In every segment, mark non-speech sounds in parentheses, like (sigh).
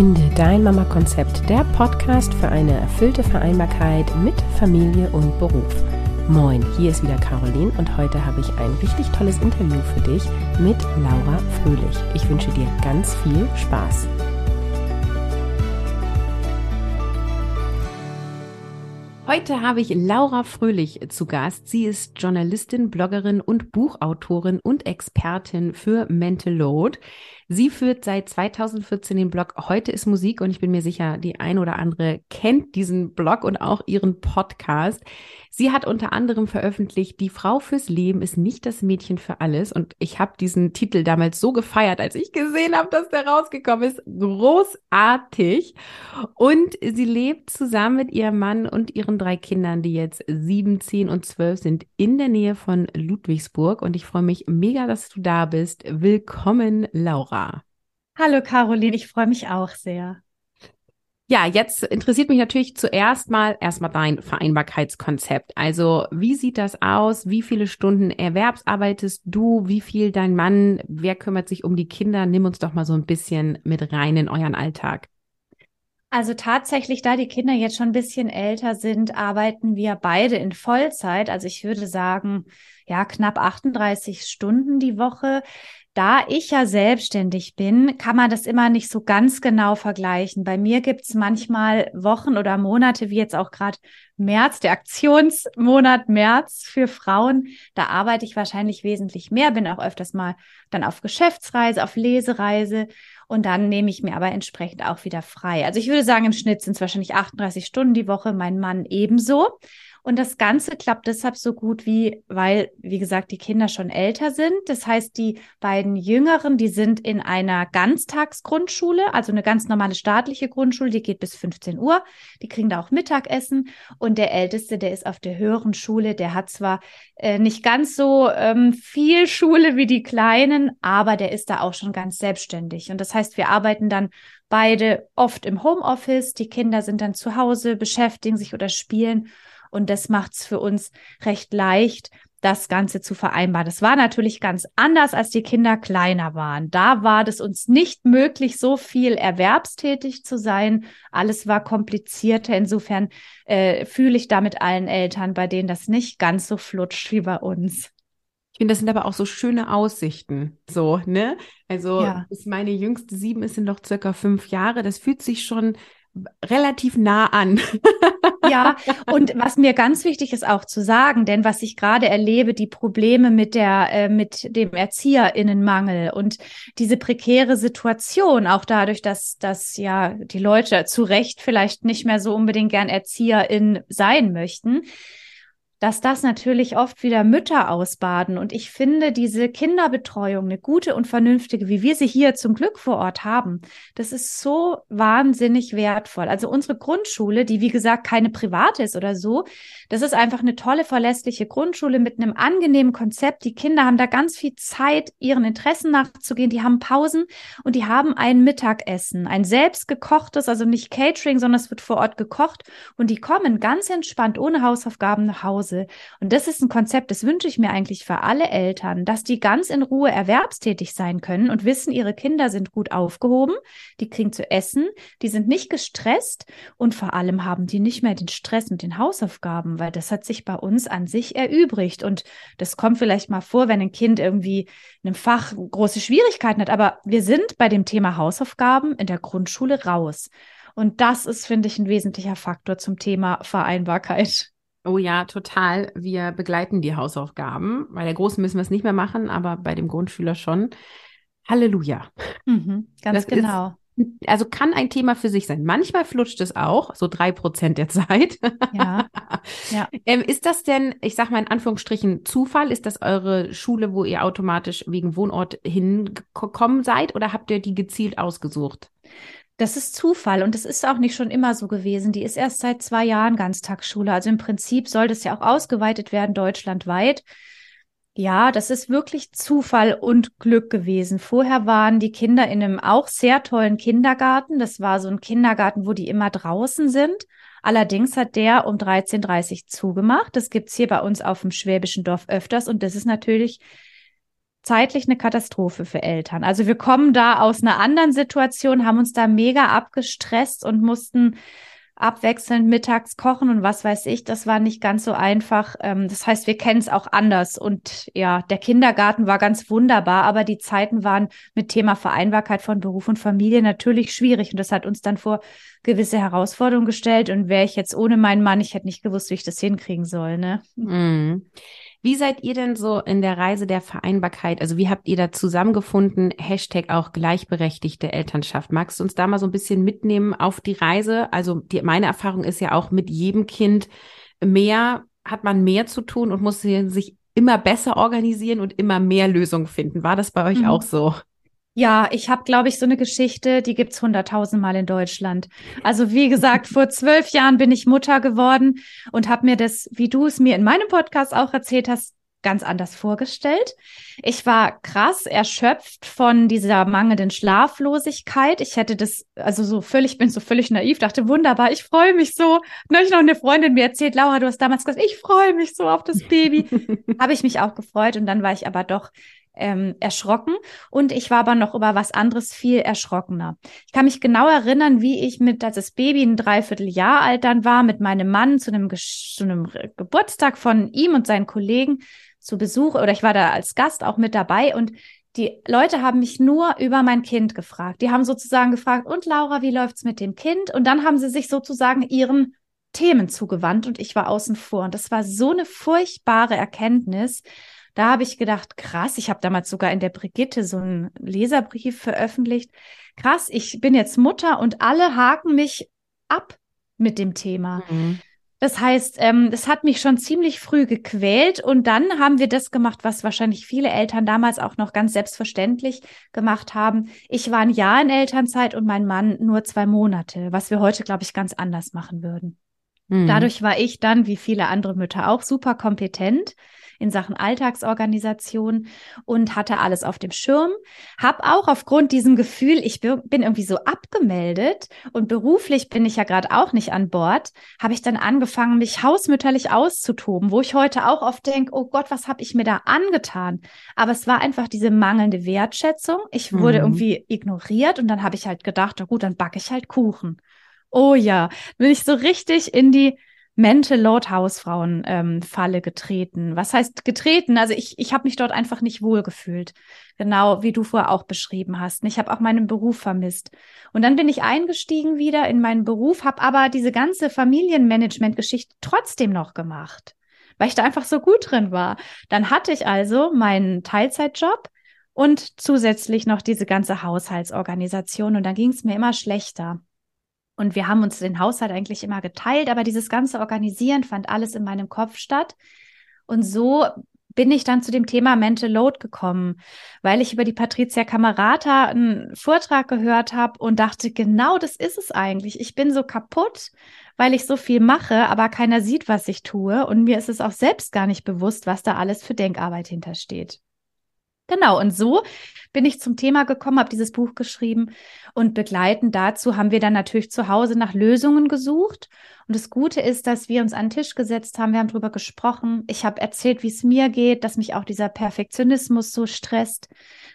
Finde dein Mama-Konzept, der Podcast für eine erfüllte Vereinbarkeit mit Familie und Beruf. Moin, hier ist wieder Caroline und heute habe ich ein richtig tolles Interview für dich mit Laura Fröhlich. Ich wünsche dir ganz viel Spaß. Heute habe ich Laura Fröhlich zu Gast. Sie ist Journalistin, Bloggerin und Buchautorin und Expertin für Mental Load. Sie führt seit 2014 den Blog Heute ist Musik und ich bin mir sicher, die ein oder andere kennt diesen Blog und auch ihren Podcast. Sie hat unter anderem veröffentlicht, Die Frau fürs Leben ist nicht das Mädchen für alles. Und ich habe diesen Titel damals so gefeiert, als ich gesehen habe, dass der rausgekommen ist. Großartig. Und sie lebt zusammen mit ihrem Mann und ihren drei Kindern, die jetzt sieben, zehn und zwölf sind, in der Nähe von Ludwigsburg. Und ich freue mich mega, dass du da bist. Willkommen, Laura. Hallo Caroline, ich freue mich auch sehr. Ja, jetzt interessiert mich natürlich zuerst mal erstmal dein Vereinbarkeitskonzept. Also, wie sieht das aus? Wie viele Stunden erwerbsarbeitest du? Wie viel dein Mann? Wer kümmert sich um die Kinder? Nimm uns doch mal so ein bisschen mit rein in euren Alltag. Also tatsächlich, da die Kinder jetzt schon ein bisschen älter sind, arbeiten wir beide in Vollzeit. Also ich würde sagen, ja, knapp 38 Stunden die Woche. Da ich ja selbstständig bin, kann man das immer nicht so ganz genau vergleichen. Bei mir gibt es manchmal Wochen oder Monate, wie jetzt auch gerade März, der Aktionsmonat März für Frauen. Da arbeite ich wahrscheinlich wesentlich mehr, bin auch öfters mal dann auf Geschäftsreise, auf Lesereise und dann nehme ich mir aber entsprechend auch wieder frei. Also ich würde sagen, im Schnitt sind es wahrscheinlich 38 Stunden die Woche, mein Mann ebenso. Und das Ganze klappt deshalb so gut wie, weil, wie gesagt, die Kinder schon älter sind. Das heißt, die beiden Jüngeren, die sind in einer Ganztagsgrundschule, also eine ganz normale staatliche Grundschule, die geht bis 15 Uhr. Die kriegen da auch Mittagessen. Und der Älteste, der ist auf der höheren Schule, der hat zwar äh, nicht ganz so ähm, viel Schule wie die Kleinen, aber der ist da auch schon ganz selbstständig. Und das heißt, wir arbeiten dann beide oft im Homeoffice. Die Kinder sind dann zu Hause, beschäftigen sich oder spielen. Und das macht es für uns recht leicht, das Ganze zu vereinbaren. Das war natürlich ganz anders, als die Kinder kleiner waren. Da war es uns nicht möglich, so viel erwerbstätig zu sein. Alles war komplizierter. Insofern äh, fühle ich da mit allen Eltern, bei denen das nicht ganz so flutscht wie bei uns. Ich finde, das sind aber auch so schöne Aussichten. So, ne? Also, ja. meine jüngste sieben ist, sind noch circa fünf Jahre. Das fühlt sich schon relativ nah an. ja, (laughs) und was mir ganz wichtig ist auch zu sagen, denn was ich gerade erlebe, die Probleme mit der, äh, mit dem Erzieherinnenmangel und diese prekäre Situation, auch dadurch, dass, dass ja die Leute zu Recht vielleicht nicht mehr so unbedingt gern Erzieherin sein möchten, dass das natürlich oft wieder Mütter ausbaden. Und ich finde diese Kinderbetreuung, eine gute und vernünftige, wie wir sie hier zum Glück vor Ort haben, das ist so wahnsinnig wertvoll. Also unsere Grundschule, die wie gesagt keine private ist oder so, das ist einfach eine tolle, verlässliche Grundschule mit einem angenehmen Konzept. Die Kinder haben da ganz viel Zeit, ihren Interessen nachzugehen. Die haben Pausen und die haben ein Mittagessen, ein selbst gekochtes, also nicht Catering, sondern es wird vor Ort gekocht und die kommen ganz entspannt ohne Hausaufgaben nach Hause Hause. Und das ist ein Konzept, das wünsche ich mir eigentlich für alle Eltern, dass die ganz in Ruhe erwerbstätig sein können und wissen, ihre Kinder sind gut aufgehoben, die kriegen zu essen, die sind nicht gestresst und vor allem haben die nicht mehr den Stress mit den Hausaufgaben, weil das hat sich bei uns an sich erübrigt. Und das kommt vielleicht mal vor, wenn ein Kind irgendwie in einem Fach große Schwierigkeiten hat. Aber wir sind bei dem Thema Hausaufgaben in der Grundschule raus. Und das ist, finde ich, ein wesentlicher Faktor zum Thema Vereinbarkeit. Oh ja, total. Wir begleiten die Hausaufgaben. Bei der Großen müssen wir es nicht mehr machen, aber bei dem Grundschüler schon. Halleluja. Mhm, ganz das genau. Ist, also kann ein Thema für sich sein. Manchmal flutscht es auch, so drei Prozent der Zeit. Ja. (laughs) ja. Ähm, ist das denn, ich sag mal in Anführungsstrichen, Zufall? Ist das eure Schule, wo ihr automatisch wegen Wohnort hingekommen seid oder habt ihr die gezielt ausgesucht? Das ist Zufall und das ist auch nicht schon immer so gewesen. Die ist erst seit zwei Jahren Ganztagsschule. Also im Prinzip soll das ja auch ausgeweitet werden deutschlandweit. Ja, das ist wirklich Zufall und Glück gewesen. Vorher waren die Kinder in einem auch sehr tollen Kindergarten. Das war so ein Kindergarten, wo die immer draußen sind. Allerdings hat der um 13.30 Uhr zugemacht. Das gibt's hier bei uns auf dem Schwäbischen Dorf öfters und das ist natürlich zeitlich eine Katastrophe für Eltern. Also wir kommen da aus einer anderen Situation, haben uns da mega abgestresst und mussten abwechselnd mittags kochen und was weiß ich. Das war nicht ganz so einfach. Ähm, das heißt, wir kennen es auch anders. Und ja, der Kindergarten war ganz wunderbar, aber die Zeiten waren mit Thema Vereinbarkeit von Beruf und Familie natürlich schwierig. Und das hat uns dann vor gewisse Herausforderungen gestellt. Und wäre ich jetzt ohne meinen Mann, ich hätte nicht gewusst, wie ich das hinkriegen soll. Ne? Mhm. Wie seid ihr denn so in der Reise der Vereinbarkeit? Also wie habt ihr da zusammengefunden? Hashtag auch gleichberechtigte Elternschaft. Magst du uns da mal so ein bisschen mitnehmen auf die Reise? Also die, meine Erfahrung ist ja auch mit jedem Kind mehr, hat man mehr zu tun und muss sich immer besser organisieren und immer mehr Lösungen finden. War das bei euch mhm. auch so? Ja, ich habe, glaube ich, so eine Geschichte, die gibt's hunderttausendmal in Deutschland. Also wie gesagt, vor zwölf Jahren bin ich Mutter geworden und habe mir das, wie du es mir in meinem Podcast auch erzählt hast, ganz anders vorgestellt. Ich war krass erschöpft von dieser mangelnden Schlaflosigkeit. Ich hätte das, also so völlig, bin so völlig naiv, dachte, wunderbar, ich freue mich so. Neulich noch eine Freundin mir erzählt, Laura, du hast damals gesagt, ich freue mich so auf das Baby. (laughs) Habe ich mich auch gefreut und dann war ich aber doch ähm, erschrocken und ich war aber noch über was anderes viel erschrockener. Ich kann mich genau erinnern, wie ich mit, als das Baby ein Dreivierteljahr alt dann war, mit meinem Mann zu einem, zu einem Geburtstag von ihm und seinen Kollegen zu Besuch oder ich war da als Gast auch mit dabei und die Leute haben mich nur über mein Kind gefragt. Die haben sozusagen gefragt, und Laura, wie läuft's mit dem Kind? Und dann haben sie sich sozusagen ihren Themen zugewandt und ich war außen vor. Und das war so eine furchtbare Erkenntnis. Da habe ich gedacht, krass, ich habe damals sogar in der Brigitte so einen Leserbrief veröffentlicht. Krass, ich bin jetzt Mutter und alle haken mich ab mit dem Thema. Mhm. Das heißt, ähm, das hat mich schon ziemlich früh gequält und dann haben wir das gemacht, was wahrscheinlich viele Eltern damals auch noch ganz selbstverständlich gemacht haben. Ich war ein Jahr in Elternzeit und mein Mann nur zwei Monate, was wir heute, glaube ich, ganz anders machen würden. Mhm. Dadurch war ich dann, wie viele andere Mütter auch, super kompetent in Sachen Alltagsorganisation und hatte alles auf dem Schirm. Hab auch aufgrund diesem Gefühl, ich bin irgendwie so abgemeldet und beruflich bin ich ja gerade auch nicht an Bord, habe ich dann angefangen, mich hausmütterlich auszutoben, wo ich heute auch oft denke, oh Gott, was habe ich mir da angetan? Aber es war einfach diese mangelnde Wertschätzung. Ich wurde mhm. irgendwie ignoriert und dann habe ich halt gedacht, na gut, dann backe ich halt Kuchen. Oh ja, bin ich so richtig in die Mental Load Hausfrauen ähm, Falle getreten. Was heißt getreten? Also ich, ich habe mich dort einfach nicht wohlgefühlt. Genau wie du vorher auch beschrieben hast. Ich habe auch meinen Beruf vermisst. Und dann bin ich eingestiegen wieder in meinen Beruf, habe aber diese ganze Familienmanagement-Geschichte trotzdem noch gemacht, weil ich da einfach so gut drin war. Dann hatte ich also meinen Teilzeitjob und zusätzlich noch diese ganze Haushaltsorganisation und dann ging es mir immer schlechter. Und wir haben uns den Haushalt eigentlich immer geteilt, aber dieses ganze Organisieren fand alles in meinem Kopf statt. Und so bin ich dann zu dem Thema Mental Load gekommen, weil ich über die Patricia Camerata einen Vortrag gehört habe und dachte, genau das ist es eigentlich. Ich bin so kaputt, weil ich so viel mache, aber keiner sieht, was ich tue. Und mir ist es auch selbst gar nicht bewusst, was da alles für Denkarbeit hintersteht. Genau, und so bin ich zum Thema gekommen, habe dieses Buch geschrieben und begleitend dazu haben wir dann natürlich zu Hause nach Lösungen gesucht. Und das Gute ist, dass wir uns an den Tisch gesetzt haben, wir haben darüber gesprochen. Ich habe erzählt, wie es mir geht, dass mich auch dieser Perfektionismus so stresst,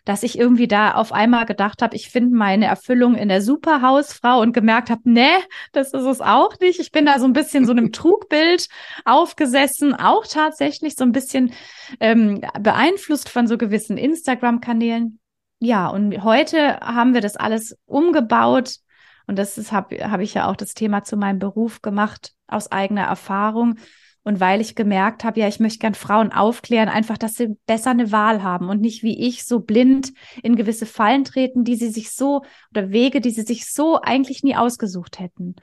dass ich irgendwie da auf einmal gedacht habe, ich finde meine Erfüllung in der Superhausfrau und gemerkt habe, nee, das ist es auch nicht. Ich bin da so ein bisschen so einem (laughs) Trugbild aufgesessen, auch tatsächlich so ein bisschen ähm, beeinflusst von so gewissen Instagram-Kanälen. Ja, und heute haben wir das alles umgebaut. Und das habe hab ich ja auch das Thema zu meinem Beruf gemacht, aus eigener Erfahrung. Und weil ich gemerkt habe, ja, ich möchte gern Frauen aufklären, einfach, dass sie besser eine Wahl haben und nicht wie ich so blind in gewisse Fallen treten, die sie sich so oder Wege, die sie sich so eigentlich nie ausgesucht hätten.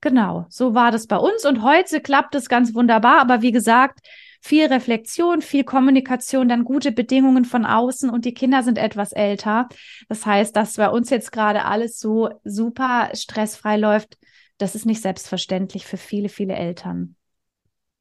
Genau, so war das bei uns und heute klappt es ganz wunderbar. Aber wie gesagt, viel Reflexion, viel Kommunikation, dann gute Bedingungen von außen und die Kinder sind etwas älter. Das heißt, dass bei uns jetzt gerade alles so super stressfrei läuft, das ist nicht selbstverständlich für viele, viele Eltern.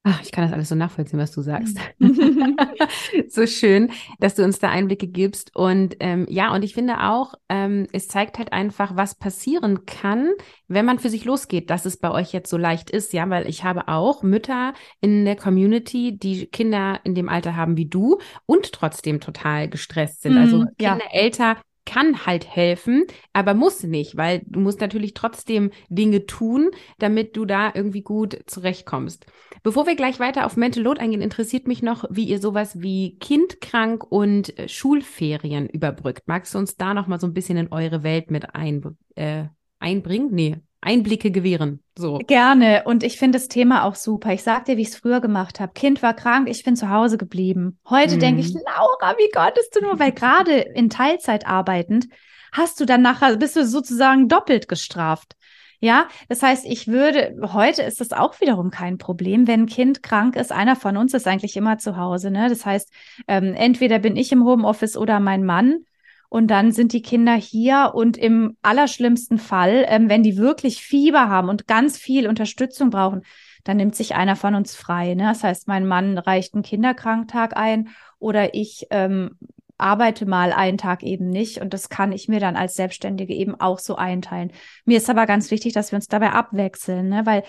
Ach, ich kann das alles so nachvollziehen, was du sagst. (laughs) (laughs) so schön, dass du uns da Einblicke gibst. Und ähm, ja, und ich finde auch, ähm, es zeigt halt einfach, was passieren kann, wenn man für sich losgeht, dass es bei euch jetzt so leicht ist, ja, weil ich habe auch Mütter in der Community, die Kinder in dem Alter haben wie du und trotzdem total gestresst sind. Also Kinder ja. älter kann halt helfen, aber muss nicht, weil du musst natürlich trotzdem Dinge tun, damit du da irgendwie gut zurechtkommst. Bevor wir gleich weiter auf Mental Load eingehen, interessiert mich noch, wie ihr sowas wie kindkrank und äh, Schulferien überbrückt. Magst du uns da noch mal so ein bisschen in eure Welt mit ein, äh, einbringen? Nee, Einblicke gewähren. So. Gerne. Und ich finde das Thema auch super. Ich sag dir, wie ich es früher gemacht habe. Kind war krank, ich bin zu Hause geblieben. Heute mhm. denke ich, Laura, wie konntest du nur? Weil gerade in Teilzeit arbeitend hast du dann nachher, bist du sozusagen doppelt gestraft. Ja, das heißt, ich würde, heute ist das auch wiederum kein Problem, wenn ein Kind krank ist. Einer von uns ist eigentlich immer zu Hause. Ne? Das heißt, ähm, entweder bin ich im Homeoffice oder mein Mann und dann sind die Kinder hier und im allerschlimmsten Fall, ähm, wenn die wirklich Fieber haben und ganz viel Unterstützung brauchen, dann nimmt sich einer von uns frei. Ne? Das heißt, mein Mann reicht einen Kinderkranktag ein oder ich ähm, arbeite mal einen Tag eben nicht und das kann ich mir dann als Selbstständige eben auch so einteilen. Mir ist aber ganz wichtig, dass wir uns dabei abwechseln, ne? weil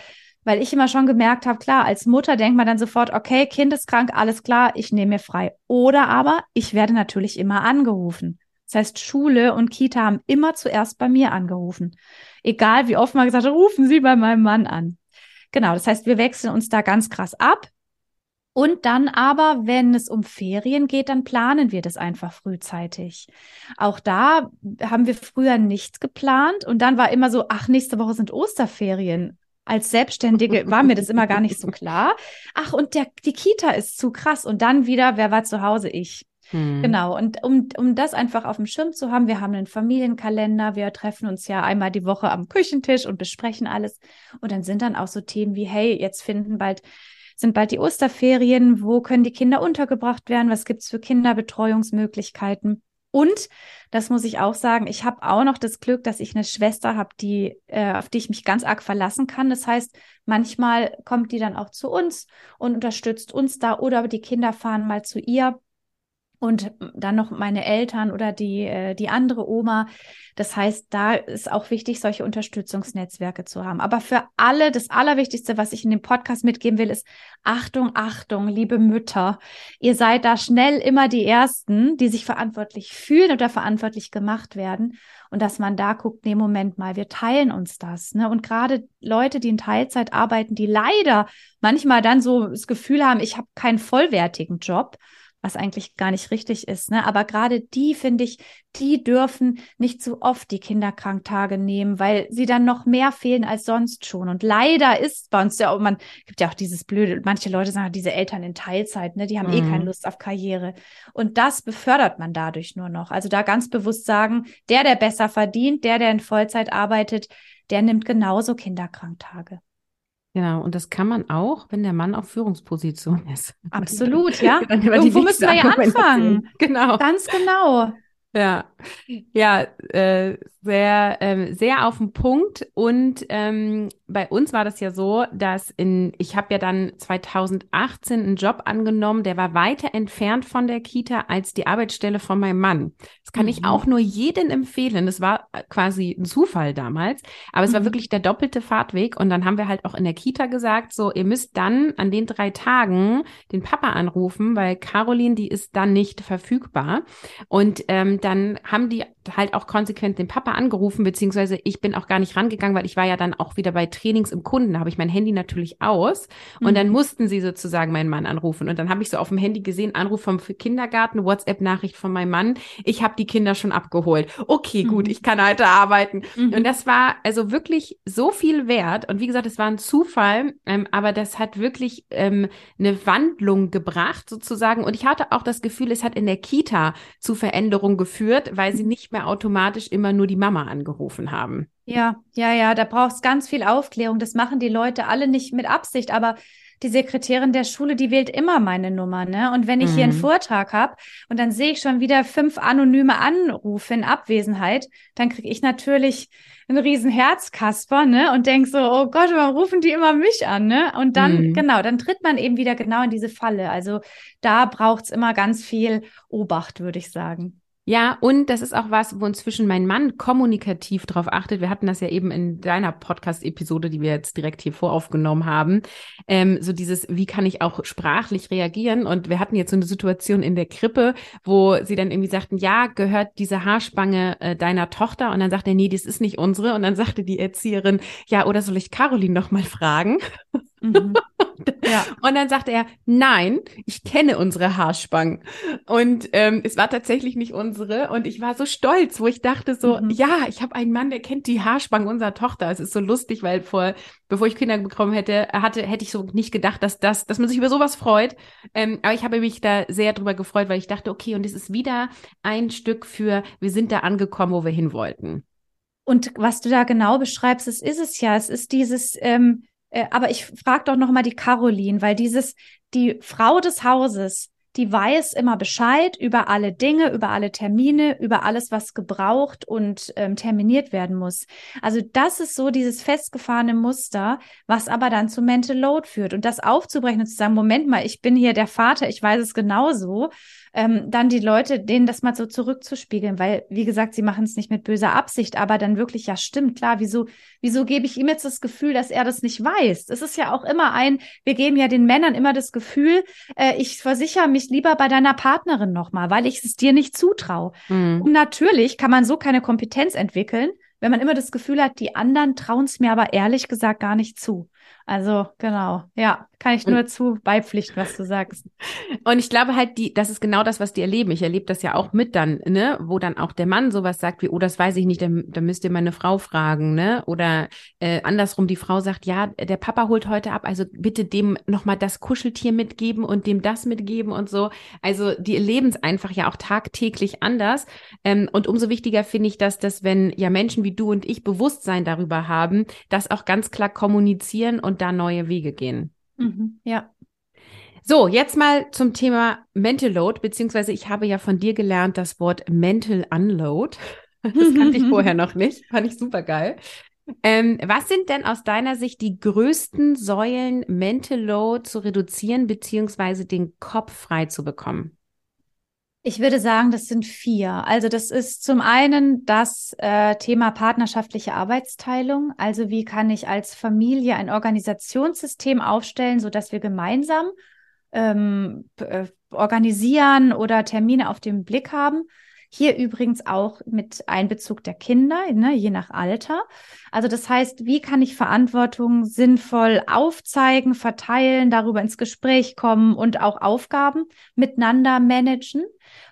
weil ich immer schon gemerkt habe, klar, als Mutter denkt man dann sofort, okay, Kind ist krank, alles klar, ich nehme mir frei. Oder aber ich werde natürlich immer angerufen. Das heißt, Schule und Kita haben immer zuerst bei mir angerufen. Egal wie oft man gesagt hat, rufen Sie bei meinem Mann an. Genau, das heißt, wir wechseln uns da ganz krass ab. Und dann aber, wenn es um Ferien geht, dann planen wir das einfach frühzeitig. Auch da haben wir früher nichts geplant und dann war immer so, ach, nächste Woche sind Osterferien. Als Selbstständige war mir das immer gar nicht so klar. Ach, und der, die Kita ist zu krass. Und dann wieder, wer war zu Hause? Ich. Hm. Genau, und um, um das einfach auf dem Schirm zu haben, wir haben einen Familienkalender, wir treffen uns ja einmal die Woche am Küchentisch und besprechen alles. Und dann sind dann auch so Themen wie, hey, jetzt finden bald, sind bald die Osterferien, wo können die Kinder untergebracht werden, was gibt's für Kinderbetreuungsmöglichkeiten? Und das muss ich auch sagen, ich habe auch noch das Glück, dass ich eine Schwester habe, die, äh, auf die ich mich ganz arg verlassen kann. Das heißt, manchmal kommt die dann auch zu uns und unterstützt uns da oder die Kinder fahren mal zu ihr und dann noch meine Eltern oder die, äh, die andere Oma. Das heißt, da ist auch wichtig, solche Unterstützungsnetzwerke zu haben. Aber für alle, das Allerwichtigste, was ich in dem Podcast mitgeben will, ist Achtung, Achtung, liebe Mütter. Ihr seid da schnell immer die Ersten, die sich verantwortlich fühlen oder verantwortlich gemacht werden. Und dass man da guckt, nee, Moment mal, wir teilen uns das. Ne? Und gerade Leute, die in Teilzeit arbeiten, die leider manchmal dann so das Gefühl haben, ich habe keinen vollwertigen Job was eigentlich gar nicht richtig ist. Ne? Aber gerade die, finde ich, die dürfen nicht zu oft die Kinderkranktage nehmen, weil sie dann noch mehr fehlen als sonst schon. Und leider ist bei uns ja auch, man gibt ja auch dieses blöde, manche Leute sagen, diese Eltern in Teilzeit, ne, die haben mhm. eh keine mhm. Lust auf Karriere. Und das befördert man dadurch nur noch. Also da ganz bewusst sagen, der, der besser verdient, der, der in Vollzeit arbeitet, der nimmt genauso Kinderkranktage. Genau, und das kann man auch, wenn der Mann auf Führungsposition ist. (laughs) Absolut, ja. Irgendwo müssen wir ja (laughs) anfangen. (laughs) Genau. Ganz genau. Ja, ja, äh, sehr, ähm, sehr auf den Punkt. Und ähm, bei uns war das ja so, dass in, ich habe ja dann 2018 einen Job angenommen, der war weiter entfernt von der Kita als die Arbeitsstelle von meinem Mann. Das kann mhm. ich auch nur jedem empfehlen. Das war äh, quasi ein Zufall damals, aber es mhm. war wirklich der doppelte Fahrtweg. Und dann haben wir halt auch in der Kita gesagt, so, ihr müsst dann an den drei Tagen den Papa anrufen, weil Caroline, die ist dann nicht verfügbar. Und ähm, dann haben die halt auch konsequent den Papa angerufen, beziehungsweise ich bin auch gar nicht rangegangen, weil ich war ja dann auch wieder bei Trainings im Kunden, da habe ich mein Handy natürlich aus und mhm. dann mussten sie sozusagen meinen Mann anrufen und dann habe ich so auf dem Handy gesehen, Anruf vom Kindergarten, WhatsApp-Nachricht von meinem Mann, ich habe die Kinder schon abgeholt. Okay, gut, mhm. ich kann heute arbeiten. Mhm. Und das war also wirklich so viel wert und wie gesagt, es war ein Zufall, ähm, aber das hat wirklich ähm, eine Wandlung gebracht sozusagen und ich hatte auch das Gefühl, es hat in der Kita zu Veränderungen geführt, weil sie nicht mehr automatisch immer nur die Mama angerufen haben. Ja, ja, ja, da braucht es ganz viel Aufklärung. Das machen die Leute alle nicht mit Absicht, aber die Sekretärin der Schule, die wählt immer meine Nummer, ne? Und wenn ich mhm. hier einen mhm. Vortrag habe und dann sehe ich schon wieder fünf anonyme Anrufe in Abwesenheit, dann kriege ich natürlich ein riesen Herzkasper, ne? Und denk so, oh Gott, warum rufen die immer mich an, ne? Und dann, mhm. genau, dann tritt man eben wieder genau in diese Falle. Also da braucht's immer ganz viel Obacht, würde ich sagen. Ja, und das ist auch was, wo inzwischen mein Mann kommunikativ drauf achtet. Wir hatten das ja eben in deiner Podcast-Episode, die wir jetzt direkt hier voraufgenommen haben. Ähm, so dieses, wie kann ich auch sprachlich reagieren? Und wir hatten jetzt so eine Situation in der Krippe, wo sie dann irgendwie sagten, ja, gehört diese Haarspange äh, deiner Tochter? Und dann sagt er, nee, das ist nicht unsere. Und dann sagte die Erzieherin, ja, oder soll ich Caroline noch mal fragen? Mhm. (laughs) ja. Und dann sagte er, nein, ich kenne unsere Haarspangen. Und ähm, es war tatsächlich nicht unsere. Und ich war so stolz, wo ich dachte so, mhm. ja, ich habe einen Mann, der kennt die Haarspangen unserer Tochter. Es ist so lustig, weil vor, bevor ich Kinder bekommen hätte, hatte, hätte ich so nicht gedacht, dass das, dass man sich über sowas freut. Ähm, aber ich habe mich da sehr drüber gefreut, weil ich dachte, okay, und es ist wieder ein Stück für, wir sind da angekommen, wo wir hin wollten. Und was du da genau beschreibst, es ist es ja. Es ist dieses, ähm, äh, aber ich frage doch noch mal die Caroline, weil dieses die Frau des Hauses, die weiß immer Bescheid über alle Dinge, über alle Termine, über alles, was gebraucht und ähm, terminiert werden muss. Also das ist so dieses festgefahrene Muster, was aber dann zu Mental Load führt. Und das aufzubrechen und zu sagen, Moment mal, ich bin hier der Vater, ich weiß es genauso ähm, dann die Leute, denen das mal so zurückzuspiegeln, weil, wie gesagt, sie machen es nicht mit böser Absicht, aber dann wirklich, ja, stimmt, klar, wieso, wieso gebe ich ihm jetzt das Gefühl, dass er das nicht weiß? Es ist ja auch immer ein, wir geben ja den Männern immer das Gefühl, äh, ich versichere mich lieber bei deiner Partnerin nochmal, weil ich es dir nicht zutraue. Mhm. Und natürlich kann man so keine Kompetenz entwickeln, wenn man immer das Gefühl hat, die anderen trauen es mir aber ehrlich gesagt gar nicht zu. Also genau, ja, kann ich nur zu beipflichten, was du sagst. Und ich glaube halt, die, das ist genau das, was die erleben. Ich erlebe das ja auch mit dann, ne, wo dann auch der Mann sowas sagt wie, oh, das weiß ich nicht, da, da müsst ihr meine Frau fragen, ne? Oder äh, andersrum, die Frau sagt, ja, der Papa holt heute ab, also bitte dem nochmal das Kuscheltier mitgeben und dem das mitgeben und so. Also die erleben es einfach ja auch tagtäglich anders. Ähm, und umso wichtiger finde ich das, dass wenn ja Menschen wie du und ich Bewusstsein darüber haben, das auch ganz klar kommunizieren und da neue Wege gehen. Mhm, ja. So, jetzt mal zum Thema Mental Load, beziehungsweise ich habe ja von dir gelernt das Wort Mental Unload. (laughs) Das kannte ich vorher noch nicht. Fand ich super geil. Ähm, was sind denn aus deiner Sicht die größten Säulen, Mental Load zu reduzieren, beziehungsweise den Kopf frei zu bekommen? Ich würde sagen, das sind vier. Also das ist zum einen das äh, Thema partnerschaftliche Arbeitsteilung. Also wie kann ich als Familie ein Organisationssystem aufstellen, so dass wir gemeinsam ähm, äh, organisieren oder Termine auf dem Blick haben. Hier übrigens auch mit Einbezug der Kinder, ne, je nach Alter. Also das heißt, wie kann ich Verantwortung sinnvoll aufzeigen, verteilen, darüber ins Gespräch kommen und auch Aufgaben miteinander managen?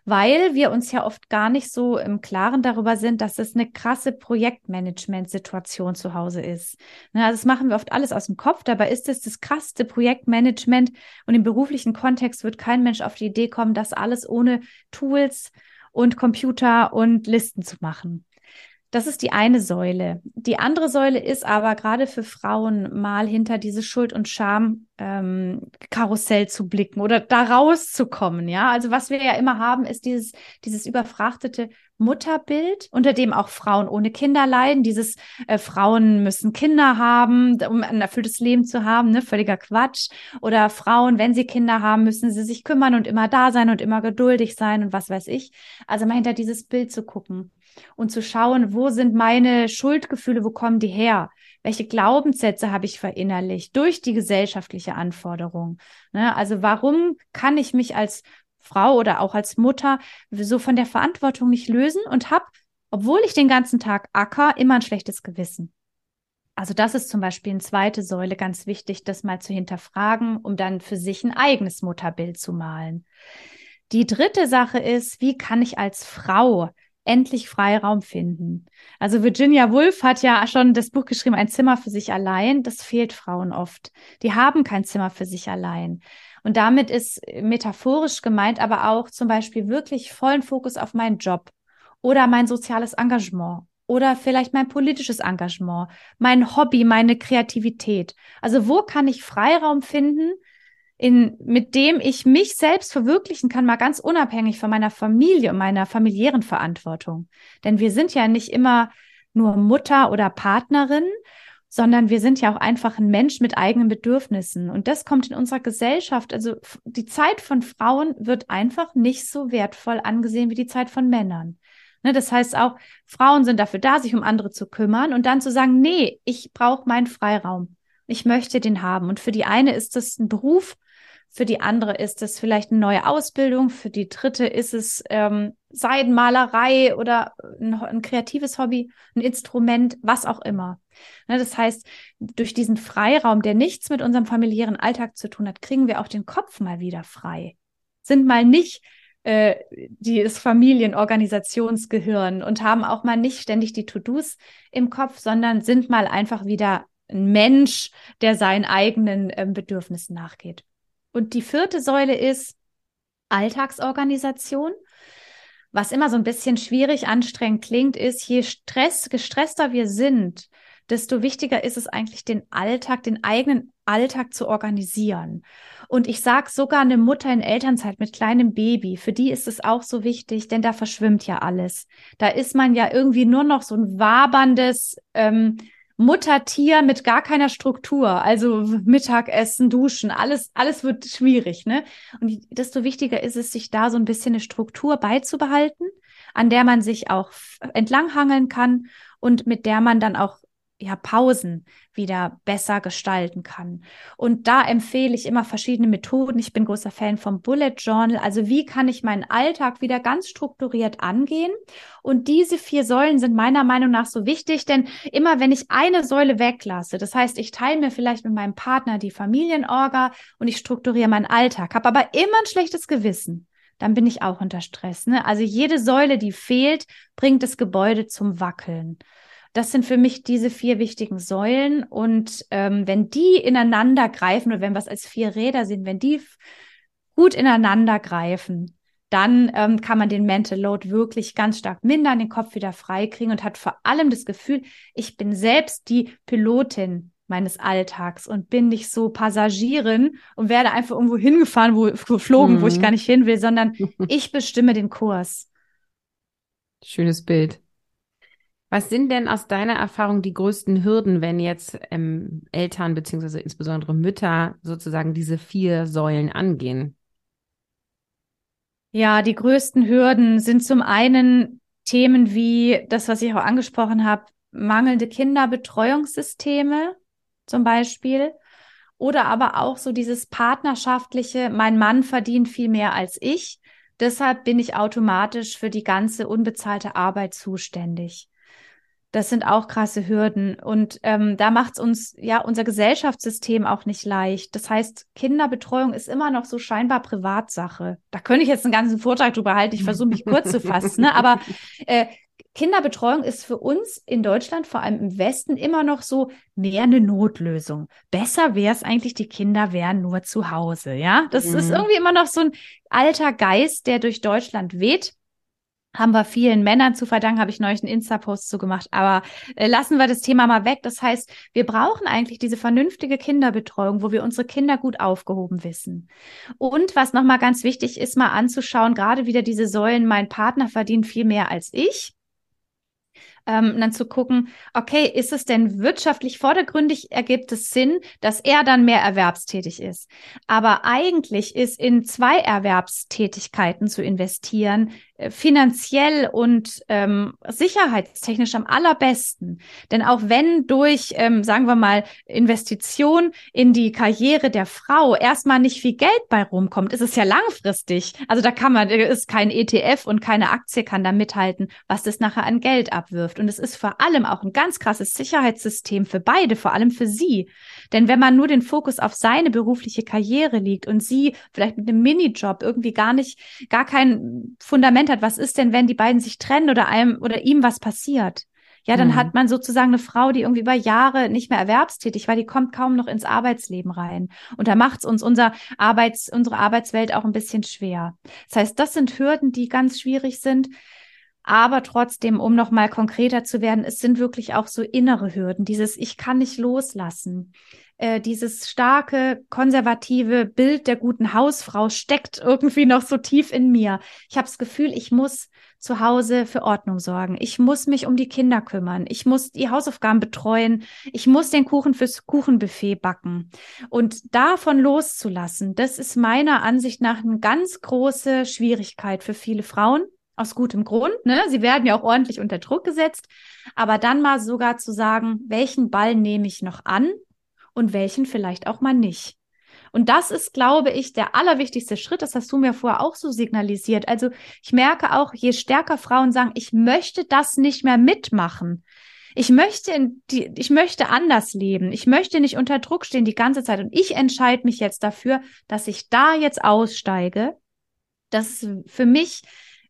weil wir uns ja oft gar nicht so im Klaren darüber sind, dass es eine krasse Projektmanagement-Situation zu Hause ist. Ne, also das machen wir oft alles aus dem Kopf, dabei ist es das krasseste Projektmanagement und im beruflichen Kontext wird kein Mensch auf die Idee kommen, das alles ohne Tools und Computer und Listen zu machen. Das ist die eine Säule. Die andere Säule ist aber gerade für Frauen mal hinter diese Schuld- und Scham-Karussell ähm, zu blicken oder da rauszukommen. Ja, also was wir ja immer haben, ist dieses, dieses überfrachtete Mutterbild, unter dem auch Frauen ohne Kinder leiden. Dieses äh, Frauen müssen Kinder haben, um ein erfülltes Leben zu haben, ne? Völliger Quatsch. Oder Frauen, wenn sie Kinder haben, müssen sie sich kümmern und immer da sein und immer geduldig sein und was weiß ich. Also mal hinter dieses Bild zu gucken und zu schauen, wo sind meine Schuldgefühle, wo kommen die her? Welche Glaubenssätze habe ich verinnerlicht durch die gesellschaftliche Anforderung? Ne? Also warum kann ich mich als Frau oder auch als Mutter so von der Verantwortung nicht lösen und habe, obwohl ich den ganzen Tag acker, immer ein schlechtes Gewissen? Also das ist zum Beispiel eine zweite Säule ganz wichtig, das mal zu hinterfragen, um dann für sich ein eigenes Mutterbild zu malen. Die dritte Sache ist, wie kann ich als Frau endlich Freiraum finden. Also Virginia Woolf hat ja schon das Buch geschrieben, ein Zimmer für sich allein. Das fehlt Frauen oft. Die haben kein Zimmer für sich allein. Und damit ist metaphorisch gemeint, aber auch zum Beispiel wirklich vollen Fokus auf meinen Job oder mein soziales Engagement oder vielleicht mein politisches Engagement, mein Hobby, meine Kreativität. Also wo kann ich Freiraum finden, in, mit dem ich mich selbst verwirklichen kann, mal ganz unabhängig von meiner Familie und meiner familiären Verantwortung. Denn wir sind ja nicht immer nur Mutter oder Partnerin, sondern wir sind ja auch einfach ein Mensch mit eigenen Bedürfnissen. Und das kommt in unserer Gesellschaft. Also die Zeit von Frauen wird einfach nicht so wertvoll angesehen wie die Zeit von Männern. Ne, das heißt auch, Frauen sind dafür da, sich um andere zu kümmern und dann zu sagen, nee, ich brauche meinen Freiraum. Ich möchte den haben. Und für die eine ist das ein Beruf, für die andere ist es vielleicht eine neue Ausbildung, für die dritte ist es ähm, Seidenmalerei oder ein, ein, kreatives Hobby, ein Instrument, was auch immer. Ne, das heißt, durch diesen Freiraum, der nichts mit unserem familiären Alltag zu tun hat, kriegen wir auch den Kopf mal wieder frei. Sind mal nicht äh, die das Familienorganisationsgehirn und haben auch mal nicht ständig die To-Dos im Kopf, sondern sind mal einfach wieder ein Mensch, der seinen eigenen äh, Bedürfnissen nachgeht. Und die vierte Säule ist Alltagsorganisation. Was immer so ein bisschen schwierig, anstrengend klingt, ist, je stress, gestresster wir sind, desto wichtiger ist es eigentlich, den Alltag, den eigenen Alltag zu organisieren. Und ich sage sogar eine Mutter in Elternzeit mit kleinem Baby, für die ist es auch so wichtig, denn da verschwimmt ja alles. Da ist man ja irgendwie nur noch so ein waberndes, ähm, Muttertier mit gar keiner Struktur, also Mittagessen, Duschen, alles, alles wird schwierig, ne? Und desto wichtiger ist es, sich da so ein bisschen eine Struktur beizubehalten, an der man sich auch entlanghangeln kann und mit der man dann auch ja, Pausen wieder besser gestalten kann. Und da empfehle ich immer verschiedene Methoden. Ich bin großer Fan vom Bullet Journal. Also wie kann ich meinen Alltag wieder ganz strukturiert angehen? Und diese vier Säulen sind meiner Meinung nach so wichtig, denn immer wenn ich eine Säule weglasse, das heißt, ich teile mir vielleicht mit meinem Partner die Familienorga und ich strukturiere meinen Alltag, habe aber immer ein schlechtes Gewissen dann bin ich auch unter Stress. Ne? Also jede Säule, die fehlt, bringt das Gebäude zum Wackeln. Das sind für mich diese vier wichtigen Säulen. Und ähm, wenn die ineinander greifen oder wenn wir es als vier Räder sehen, wenn die gut ineinander greifen, dann ähm, kann man den Mental Load wirklich ganz stark mindern, den Kopf wieder frei kriegen und hat vor allem das Gefühl, ich bin selbst die Pilotin meines Alltags und bin nicht so Passagierin und werde einfach irgendwo hingefahren, wo geflogen, mhm. wo ich mhm. gar nicht hin will, sondern (laughs) ich bestimme den Kurs. Schönes Bild. Was sind denn aus deiner Erfahrung die größten Hürden, wenn jetzt ähm, Eltern beziehungsweise insbesondere Mütter sozusagen diese vier Säulen angehen? Ja, die größten Hürden sind zum einen Themen wie das, was ich auch angesprochen habe, mangelnde Kinderbetreuungssysteme zum Beispiel. Oder aber auch so dieses partnerschaftliche, mein Mann verdient viel mehr als ich. Deshalb bin ich automatisch für die ganze unbezahlte Arbeit zuständig. Das sind auch krasse Hürden. Und ähm, da macht es uns ja unser Gesellschaftssystem auch nicht leicht. Das heißt, Kinderbetreuung ist immer noch so scheinbar Privatsache. Da könnte ich jetzt einen ganzen Vortrag drüber halten. Ich versuche mich kurz zu fassen. Ne? Aber äh, Kinderbetreuung ist für uns in Deutschland, vor allem im Westen, immer noch so mehr eine Notlösung. Besser wäre es eigentlich, die Kinder wären nur zu Hause. Ja, das mhm. ist irgendwie immer noch so ein alter Geist, der durch Deutschland weht haben wir vielen Männern zu verdanken, habe ich neulich einen Insta-Post zu gemacht. Aber äh, lassen wir das Thema mal weg. Das heißt, wir brauchen eigentlich diese vernünftige Kinderbetreuung, wo wir unsere Kinder gut aufgehoben wissen. Und was nochmal ganz wichtig ist, mal anzuschauen, gerade wieder diese Säulen, mein Partner verdient viel mehr als ich ähm, dann zu gucken, okay, ist es denn wirtschaftlich vordergründig, ergibt es Sinn, dass er dann mehr erwerbstätig ist. Aber eigentlich ist in zwei Erwerbstätigkeiten zu investieren finanziell und ähm, sicherheitstechnisch am allerbesten. Denn auch wenn durch, ähm, sagen wir mal, Investition in die Karriere der Frau erstmal nicht viel Geld bei rumkommt, ist es ja langfristig. Also da kann man, ist kein ETF und keine Aktie kann da mithalten, was das nachher an Geld abwirft. Und es ist vor allem auch ein ganz krasses Sicherheitssystem für beide, vor allem für sie. Denn wenn man nur den Fokus auf seine berufliche Karriere liegt und sie vielleicht mit einem Minijob irgendwie gar nicht, gar kein Fundament hat, was ist denn, wenn die beiden sich trennen oder einem oder ihm was passiert? Ja, dann mhm. hat man sozusagen eine Frau, die irgendwie über Jahre nicht mehr erwerbstätig war, die kommt kaum noch ins Arbeitsleben rein. Und da macht es uns unser Arbeits, unsere Arbeitswelt auch ein bisschen schwer. Das heißt, das sind Hürden, die ganz schwierig sind. Aber trotzdem, um noch mal konkreter zu werden, es sind wirklich auch so innere Hürden. Dieses Ich kann nicht loslassen. Äh, dieses starke, konservative Bild der guten Hausfrau steckt irgendwie noch so tief in mir. Ich habe das Gefühl, ich muss zu Hause für Ordnung sorgen. Ich muss mich um die Kinder kümmern. Ich muss die Hausaufgaben betreuen. Ich muss den Kuchen fürs Kuchenbuffet backen. Und davon loszulassen, das ist meiner Ansicht nach eine ganz große Schwierigkeit für viele Frauen. Aus gutem Grund, ne? Sie werden ja auch ordentlich unter Druck gesetzt. Aber dann mal sogar zu sagen, welchen Ball nehme ich noch an und welchen vielleicht auch mal nicht. Und das ist, glaube ich, der allerwichtigste Schritt. Das hast du mir vorher auch so signalisiert. Also ich merke auch, je stärker Frauen sagen, ich möchte das nicht mehr mitmachen. Ich möchte, in die, ich möchte anders leben. Ich möchte nicht unter Druck stehen die ganze Zeit. Und ich entscheide mich jetzt dafür, dass ich da jetzt aussteige. Das ist für mich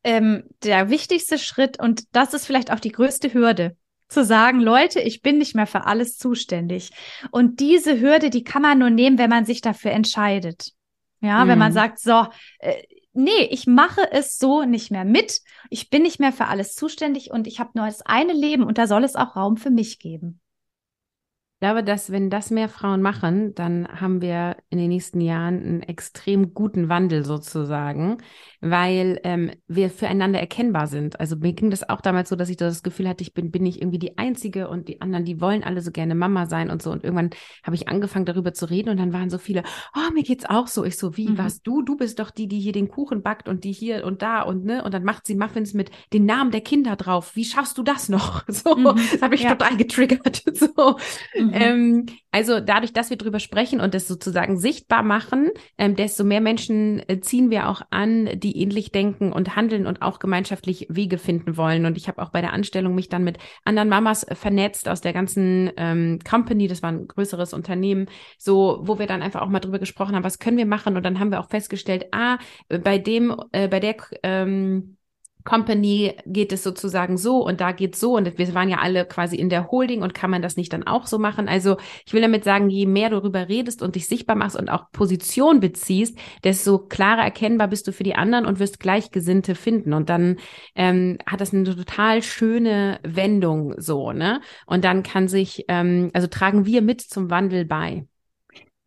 ähm, der wichtigste Schritt und das ist vielleicht auch die größte Hürde zu sagen, Leute, ich bin nicht mehr für alles zuständig. Und diese Hürde, die kann man nur nehmen, wenn man sich dafür entscheidet. Ja, mhm. wenn man mhm. sagt, so, äh, nee, ich mache es so nicht mehr mit. Ich bin nicht mehr für alles zuständig und ich habe nur das eine Leben und da soll es auch Raum für mich geben glaube, dass wenn das mehr Frauen machen, dann haben wir in den nächsten Jahren einen extrem guten Wandel sozusagen, weil ähm, wir füreinander erkennbar sind. Also mir ging das auch damals so, dass ich das Gefühl hatte, ich bin, bin ich irgendwie die Einzige und die anderen, die wollen alle so gerne Mama sein und so. Und irgendwann habe ich angefangen, darüber zu reden und dann waren so viele, oh, mir geht's auch so. Ich so, wie, mhm. was du? Du bist doch die, die hier den Kuchen backt und die hier und da und ne? Und dann macht sie Muffins mit den Namen der Kinder drauf. Wie schaffst du das noch? (laughs) So, mhm. das habe ich ja. total getriggert. (laughs) So. Mhm. Mhm. Ähm, also dadurch, dass wir drüber sprechen und das sozusagen sichtbar machen, ähm, desto mehr Menschen äh, ziehen wir auch an, die ähnlich denken und handeln und auch gemeinschaftlich Wege finden wollen. Und ich habe auch bei der Anstellung mich dann mit anderen Mamas vernetzt aus der ganzen ähm, Company, das war ein größeres Unternehmen, so wo wir dann einfach auch mal drüber gesprochen haben, was können wir machen. Und dann haben wir auch festgestellt, ah, bei dem, äh, bei der ähm, Company geht es sozusagen so und da geht so und wir waren ja alle quasi in der Holding und kann man das nicht dann auch so machen? Also ich will damit sagen, je mehr du darüber redest und dich sichtbar machst und auch Position beziehst, desto klarer erkennbar bist du für die anderen und wirst Gleichgesinnte finden und dann ähm, hat das eine total schöne Wendung so, ne? Und dann kann sich, ähm, also tragen wir mit zum Wandel bei.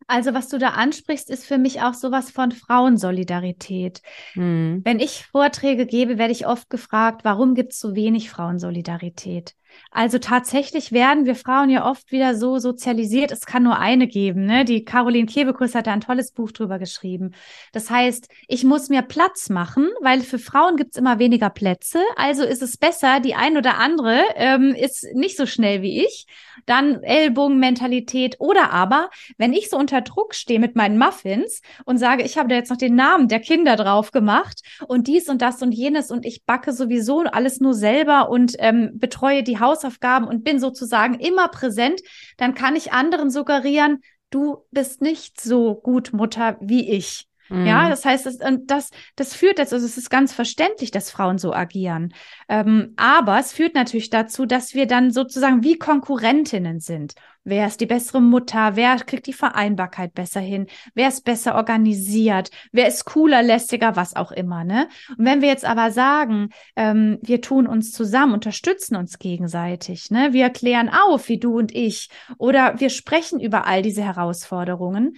Also was du da ansprichst, ist für mich auch sowas von Frauensolidarität. Mhm. Wenn ich Vorträge gebe, werde ich oft gefragt, warum gibt es so wenig Frauensolidarität? Also tatsächlich werden wir Frauen ja oft wieder so sozialisiert, es kann nur eine geben. Ne? Die Caroline Kebekus hat da ein tolles Buch drüber geschrieben. Das heißt, ich muss mir Platz machen, weil für Frauen gibt's immer weniger Plätze. Also ist es besser, die ein oder andere ähm, ist nicht so schnell wie ich. Dann Ellbogenmentalität oder aber, wenn ich so unter Druck stehe mit meinen Muffins und sage, ich habe da jetzt noch den Namen der Kinder drauf gemacht und dies und das und jenes und ich backe sowieso alles nur selber und ähm, betreue die Hausaufgaben und bin sozusagen immer präsent, dann kann ich anderen suggerieren, du bist nicht so gut Mutter wie ich. Ja, mhm. das heißt, das, das, das führt jetzt, also es ist ganz verständlich, dass Frauen so agieren. Ähm, aber es führt natürlich dazu, dass wir dann sozusagen wie Konkurrentinnen sind. Wer ist die bessere Mutter? Wer kriegt die Vereinbarkeit besser hin? Wer ist besser organisiert? Wer ist cooler, lästiger, was auch immer, ne? Und wenn wir jetzt aber sagen, ähm, wir tun uns zusammen, unterstützen uns gegenseitig, ne? Wir klären auf, wie du und ich, oder wir sprechen über all diese Herausforderungen,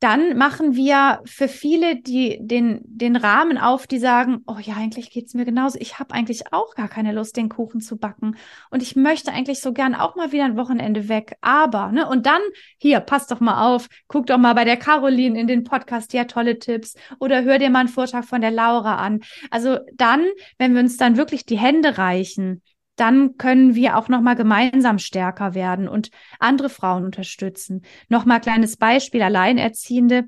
dann machen wir für viele die, den, den Rahmen auf, die sagen, oh ja, eigentlich geht's mir genauso. Ich habe eigentlich auch gar keine Lust, den Kuchen zu backen. Und ich möchte eigentlich so gern auch mal wieder ein Wochenende weg. Aber, ne, und dann, hier, pass doch mal auf, guck doch mal bei der Caroline in den Podcast, die hat tolle Tipps. Oder hör dir mal einen Vortrag von der Laura an. Also dann, wenn wir uns dann wirklich die Hände reichen, dann können wir auch noch mal gemeinsam stärker werden und andere Frauen unterstützen. Noch mal kleines Beispiel: Alleinerziehende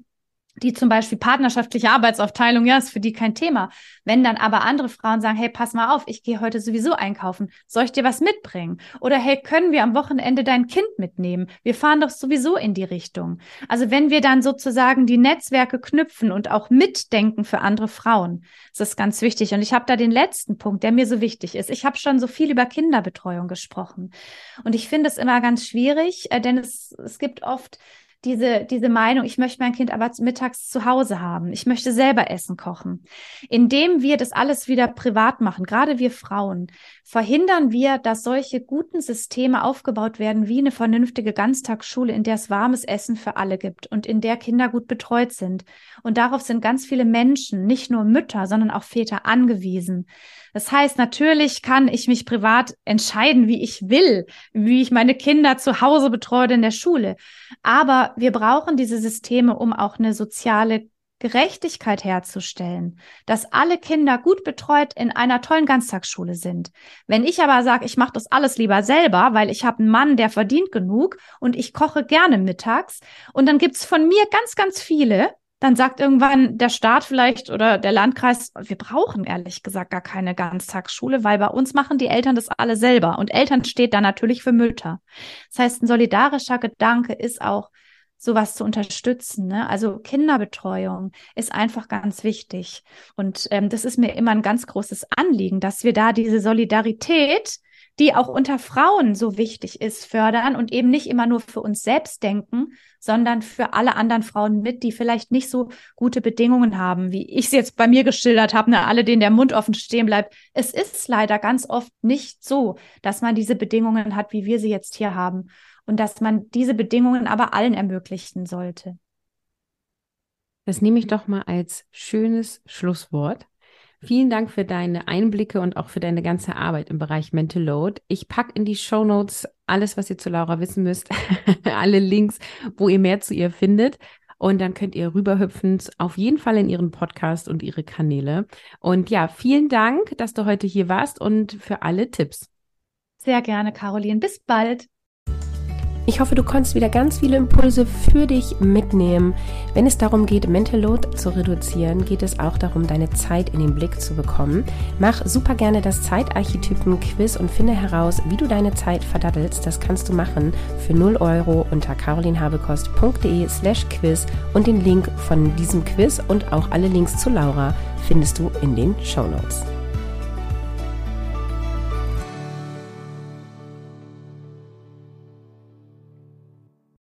die zum Beispiel partnerschaftliche Arbeitsaufteilung, ja, ist für die kein Thema. Wenn dann aber andere Frauen sagen, hey, pass mal auf, ich gehe heute sowieso einkaufen, soll ich dir was mitbringen? Oder hey, können wir am Wochenende dein Kind mitnehmen? Wir fahren doch sowieso in die Richtung. Also wenn wir dann sozusagen die Netzwerke knüpfen und auch mitdenken für andere Frauen, das ist ganz wichtig. Und ich habe da den letzten Punkt, der mir so wichtig ist. Ich habe schon so viel über Kinderbetreuung gesprochen. Und ich finde es immer ganz schwierig, äh, denn es, es gibt oft diese, diese Meinung, ich möchte mein Kind aber mittags zu Hause haben, ich möchte selber Essen kochen. Indem wir das alles wieder privat machen, gerade wir Frauen, verhindern wir, dass solche guten Systeme aufgebaut werden, wie eine vernünftige Ganztagsschule, in der es warmes Essen für alle gibt und in der Kinder gut betreut sind. Und darauf sind ganz viele Menschen, nicht nur Mütter, sondern auch Väter angewiesen. Das heißt, natürlich kann ich mich privat entscheiden, wie ich will, wie ich meine Kinder zu Hause betreue in der Schule. Aber wir brauchen diese Systeme, um auch eine soziale Gerechtigkeit herzustellen, dass alle Kinder gut betreut in einer tollen Ganztagsschule sind. Wenn ich aber sage, ich mache das alles lieber selber, weil ich habe einen Mann, der verdient genug und ich koche gerne mittags und dann gibt's von mir ganz, ganz viele, dann sagt irgendwann der Staat vielleicht oder der Landkreis, wir brauchen ehrlich gesagt gar keine Ganztagsschule, weil bei uns machen die Eltern das alle selber. Und Eltern steht da natürlich für Mütter. Das heißt, ein solidarischer Gedanke ist auch, sowas zu unterstützen. Ne? Also Kinderbetreuung ist einfach ganz wichtig. Und ähm, das ist mir immer ein ganz großes Anliegen, dass wir da diese Solidarität die auch unter Frauen so wichtig ist, fördern und eben nicht immer nur für uns selbst denken, sondern für alle anderen Frauen mit, die vielleicht nicht so gute Bedingungen haben, wie ich es jetzt bei mir geschildert habe, ne, alle, denen der Mund offen stehen bleibt. Es ist leider ganz oft nicht so, dass man diese Bedingungen hat, wie wir sie jetzt hier haben und dass man diese Bedingungen aber allen ermöglichen sollte. Das nehme ich doch mal als schönes Schlusswort. Vielen Dank für deine Einblicke und auch für deine ganze Arbeit im Bereich Mental Load. Ich packe in die Show Notes alles, was ihr zu Laura wissen müsst, (laughs) alle Links, wo ihr mehr zu ihr findet. Und dann könnt ihr rüberhüpfen, auf jeden Fall in ihren Podcast und ihre Kanäle. Und ja, vielen Dank, dass du heute hier warst und für alle Tipps. Sehr gerne, Caroline. Bis bald. Ich hoffe, du konntest wieder ganz viele Impulse für dich mitnehmen. Wenn es darum geht, Mental Load zu reduzieren, geht es auch darum, deine Zeit in den Blick zu bekommen. Mach super gerne das Zeitarchetypen-Quiz und finde heraus, wie du deine Zeit verdattelst. Das kannst du machen für 0 Euro unter carolinhabekost.de slash quiz und den Link von diesem Quiz und auch alle Links zu Laura findest du in den Show Notes.